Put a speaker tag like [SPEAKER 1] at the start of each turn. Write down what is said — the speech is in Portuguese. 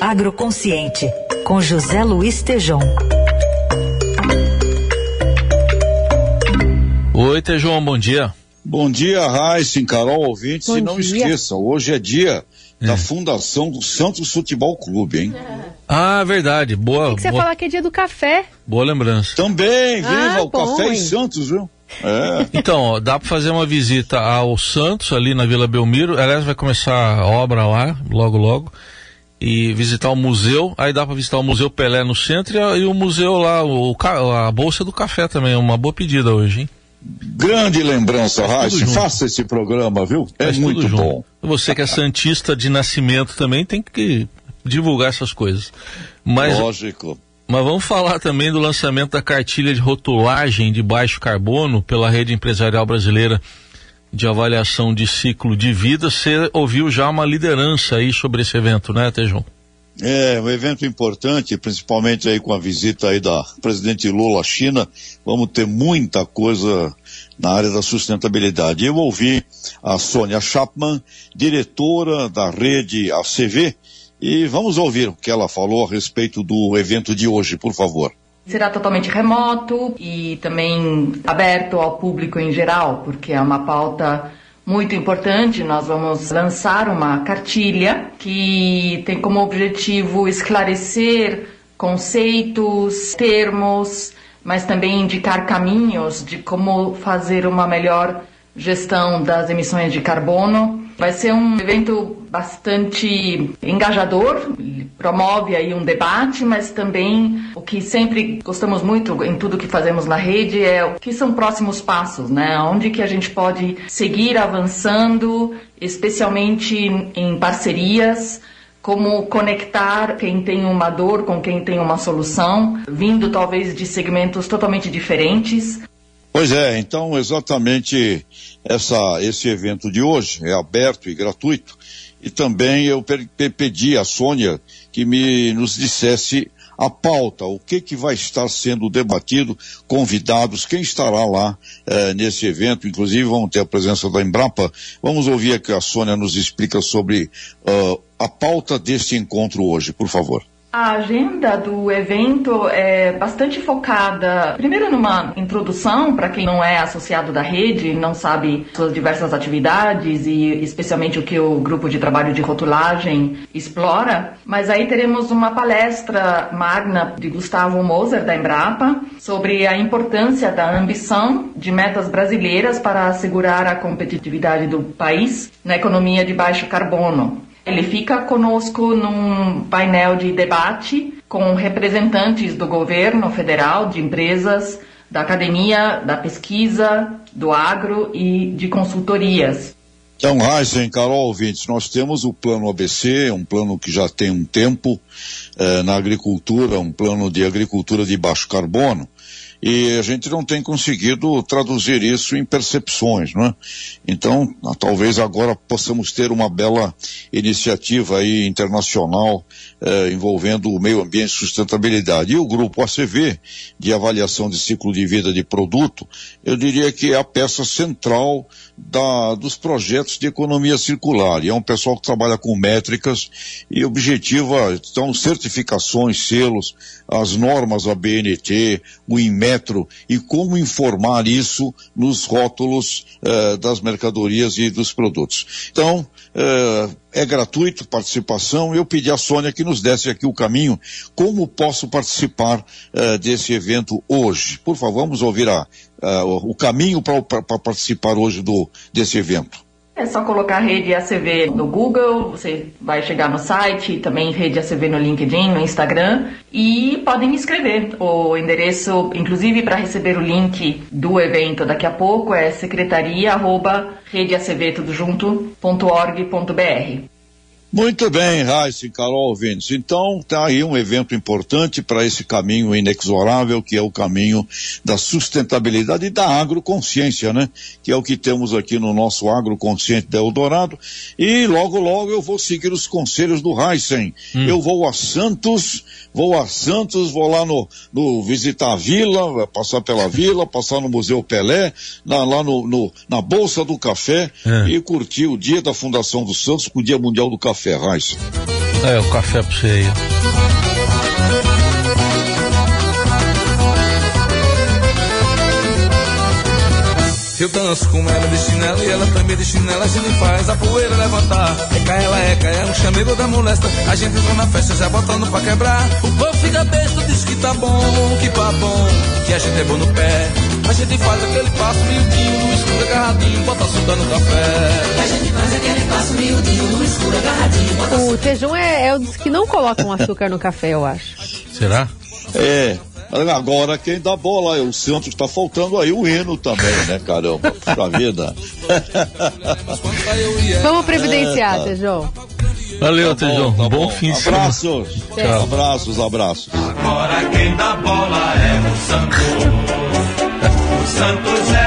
[SPEAKER 1] Agroconsciente, com José Luiz Tejom.
[SPEAKER 2] Oi, Tejom, bom dia.
[SPEAKER 3] Bom dia, Raíssa, Carol, ouvintes. Bom e não dia. esqueçam, hoje é dia é. da fundação do Santos Futebol Clube, hein?
[SPEAKER 2] Ah, verdade. Boa.
[SPEAKER 4] Tem que você
[SPEAKER 2] boa...
[SPEAKER 4] falar que é dia do café.
[SPEAKER 2] Boa lembrança.
[SPEAKER 3] Também, viva ah, o bom, café hein? em Santos, viu?
[SPEAKER 2] É. Então, ó, dá para fazer uma visita ao Santos, ali na Vila Belmiro. Aliás, vai começar a obra lá, logo, logo. E visitar o museu. Aí dá para visitar o Museu Pelé no centro e, o museu lá, o, a Bolsa do Café também. Uma boa pedida hoje, hein?
[SPEAKER 3] Grande lembrança, Raíssa. Faça esse programa, viu? É Faz muito bom.
[SPEAKER 2] Você que é santista de nascimento também tem que divulgar essas coisas. Mas,
[SPEAKER 3] Lógico.
[SPEAKER 2] Mas vamos falar também do lançamento da cartilha de rotulagem de baixo carbono pela rede empresarial brasileira de avaliação de ciclo de vida. Você ouviu já uma liderança aí sobre esse evento, né, Tejão?
[SPEAKER 3] É, um evento importante, principalmente aí com a visita aí da presidente Lula à China. Vamos ter muita coisa na área da sustentabilidade. Eu ouvi a Sônia Chapman, diretora da rede ACV, e vamos ouvir o que ela falou a respeito do evento de hoje, por favor.
[SPEAKER 5] Será totalmente remoto e também aberto ao público em geral, porque é uma pauta muito importante. Nós vamos lançar uma cartilha que tem como objetivo esclarecer conceitos, termos, mas também indicar caminhos de como fazer uma melhor gestão das emissões de carbono. Vai ser um evento bastante engajador, promove aí um debate, mas também o que sempre gostamos muito em tudo que fazemos na rede é o que são próximos passos, né? Onde que a gente pode seguir avançando, especialmente em parcerias, como conectar quem tem uma dor com quem tem uma solução, vindo talvez de segmentos totalmente diferentes.
[SPEAKER 3] Pois é, então exatamente essa, esse evento de hoje é aberto e gratuito. E também eu pedi à Sônia que me nos dissesse a pauta, o que que vai estar sendo debatido, convidados, quem estará lá eh, nesse evento, inclusive vamos ter a presença da Embrapa. Vamos ouvir aqui a Sônia nos explica sobre uh, a pauta deste encontro hoje, por favor.
[SPEAKER 5] A agenda do evento é bastante focada, primeiro numa introdução para quem não é associado da rede, não sabe suas diversas atividades e especialmente o que o grupo de trabalho de rotulagem explora. Mas aí teremos uma palestra magna de Gustavo Moser da Embrapa sobre a importância da ambição de metas brasileiras para assegurar a competitividade do país na economia de baixo carbono. Ele fica conosco num painel de debate com representantes do governo federal, de empresas, da academia, da pesquisa, do agro e de consultorias.
[SPEAKER 3] Então, Heisen, Carol, ouvintes, nós temos o plano ABC, um plano que já tem um tempo eh, na agricultura, um plano de agricultura de baixo carbono, e a gente não tem conseguido traduzir isso em percepções, não é? Então, talvez agora possamos ter uma bela iniciativa aí internacional eh, envolvendo o meio ambiente e sustentabilidade. E o grupo ACV, de avaliação de ciclo de vida de produto, eu diria que é a peça central da, dos projetos de economia circular. E é um pessoal que trabalha com métricas e objetiva, então, certificações, selos, as normas ABNT, o Inmetro e como informar isso nos rótulos eh, das mercadorias e dos produtos. Então, eh, é gratuito participação. Eu pedi à Sônia que nos desse aqui o caminho. Como posso participar uh, desse evento hoje? Por favor, vamos ouvir a, uh, o caminho para participar hoje do, desse evento.
[SPEAKER 5] É só colocar Rede ACV no Google, você vai chegar no site, também Rede ACV no LinkedIn, no Instagram, e podem me escrever. O endereço, inclusive para receber o link do evento daqui a pouco, é secretaria@redeacvtudojunto.org.br.
[SPEAKER 3] Muito bem, Raíssa e Carol ouvintes. Então, está aí um evento importante para esse caminho inexorável, que é o caminho da sustentabilidade e da agroconsciência, né? Que é o que temos aqui no nosso agroconsciente da Eldorado. E logo, logo eu vou seguir os conselhos do Heisen. Hum. Eu vou a Santos, vou a Santos, vou lá no, no visitar a vila, passar pela vila, passar no Museu Pelé, na, lá no, no, na Bolsa do Café é. e curtir o dia da fundação do Santos, o Dia Mundial do Café. Ferraz.
[SPEAKER 2] É, o café pra você aí.
[SPEAKER 4] Eu danço com ela de chinelo e ela também de chinelo. A gente faz a poeira levantar. Eca, ela eca, é um chamego da molesta. A gente entra na festa já botando pra quebrar. O povo fica besta, diz que tá bom, que tá bom, que a gente é bom no pé. A gente faz aquele passo miudinho no escuro agarradinho, bota açúcar no café.
[SPEAKER 6] A gente faz aquele passo miudinho no escuro agarradinho, bota
[SPEAKER 7] O Tejum é, é o dos que não colocam açúcar no café, eu acho.
[SPEAKER 2] Será?
[SPEAKER 3] É. Agora quem dá bola é o Santos, está faltando aí o hino também, né, caramba? Puxa vida.
[SPEAKER 7] Vamos previdenciar, Tejão.
[SPEAKER 2] Valeu,
[SPEAKER 3] Tá bom,
[SPEAKER 2] Tejão.
[SPEAKER 3] tá
[SPEAKER 2] bom,
[SPEAKER 3] bom.
[SPEAKER 2] fim de semana.
[SPEAKER 3] Abraços.
[SPEAKER 7] Tchau.
[SPEAKER 3] Abraços, abraços.
[SPEAKER 8] Agora quem dá bola é o Santos. Santos é